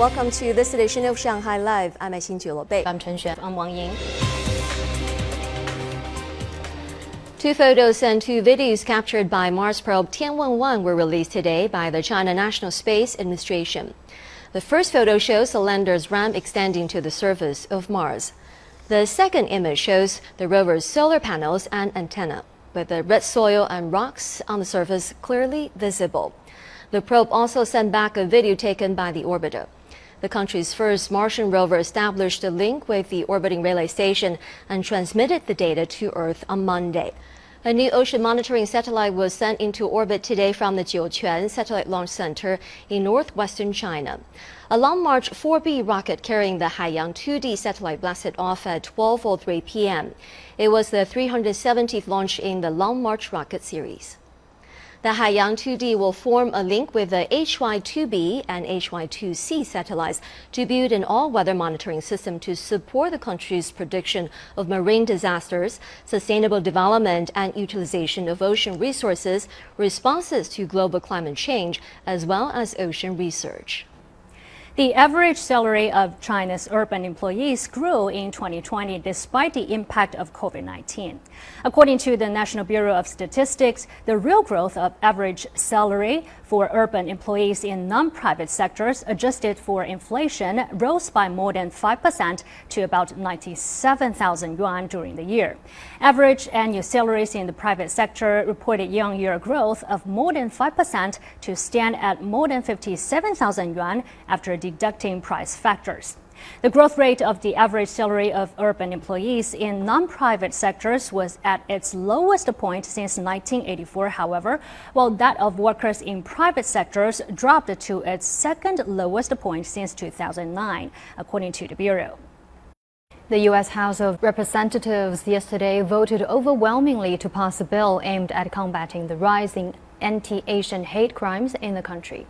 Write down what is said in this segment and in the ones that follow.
Welcome to this edition of Shanghai Live. I'm Xin Bei. I'm Chen Xuan. I'm Wang Ying. Two photos and two videos captured by Mars probe Tianwen-1 were released today by the China National Space Administration. The first photo shows the lander's ramp extending to the surface of Mars. The second image shows the rover's solar panels and antenna, with the red soil and rocks on the surface clearly visible. The probe also sent back a video taken by the orbiter. The country's first Martian rover established a link with the orbiting relay station and transmitted the data to Earth on Monday. A new ocean monitoring satellite was sent into orbit today from the Jiuquan Satellite Launch Center in northwestern China. A Long March 4B rocket carrying the Haiyang 2D satellite blasted off at 12:03 p.m. It was the 370th launch in the Long March rocket series. The Haiyang 2D will form a link with the HY-2B and HY-2C satellites to build an all-weather monitoring system to support the country's prediction of marine disasters, sustainable development and utilization of ocean resources, responses to global climate change, as well as ocean research. The average salary of China's urban employees grew in 2020 despite the impact of COVID 19. According to the National Bureau of Statistics, the real growth of average salary for urban employees in non private sectors adjusted for inflation rose by more than 5% to about 97,000 yuan during the year. Average annual salaries in the private sector reported year on year growth of more than 5% to stand at more than 57,000 yuan after deducting price factors. The growth rate of the average salary of urban employees in non-private sectors was at its lowest point since 1984, however, while that of workers in private sectors dropped to its second lowest point since 2009, according to the Bureau. The U.S. House of Representatives yesterday voted overwhelmingly to pass a bill aimed at combating the rising anti-Asian hate crimes in the country.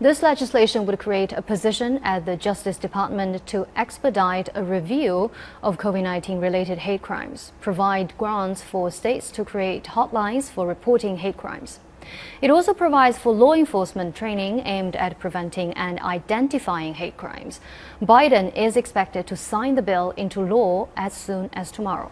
This legislation would create a position at the Justice Department to expedite a review of COVID 19 related hate crimes, provide grants for states to create hotlines for reporting hate crimes. It also provides for law enforcement training aimed at preventing and identifying hate crimes. Biden is expected to sign the bill into law as soon as tomorrow.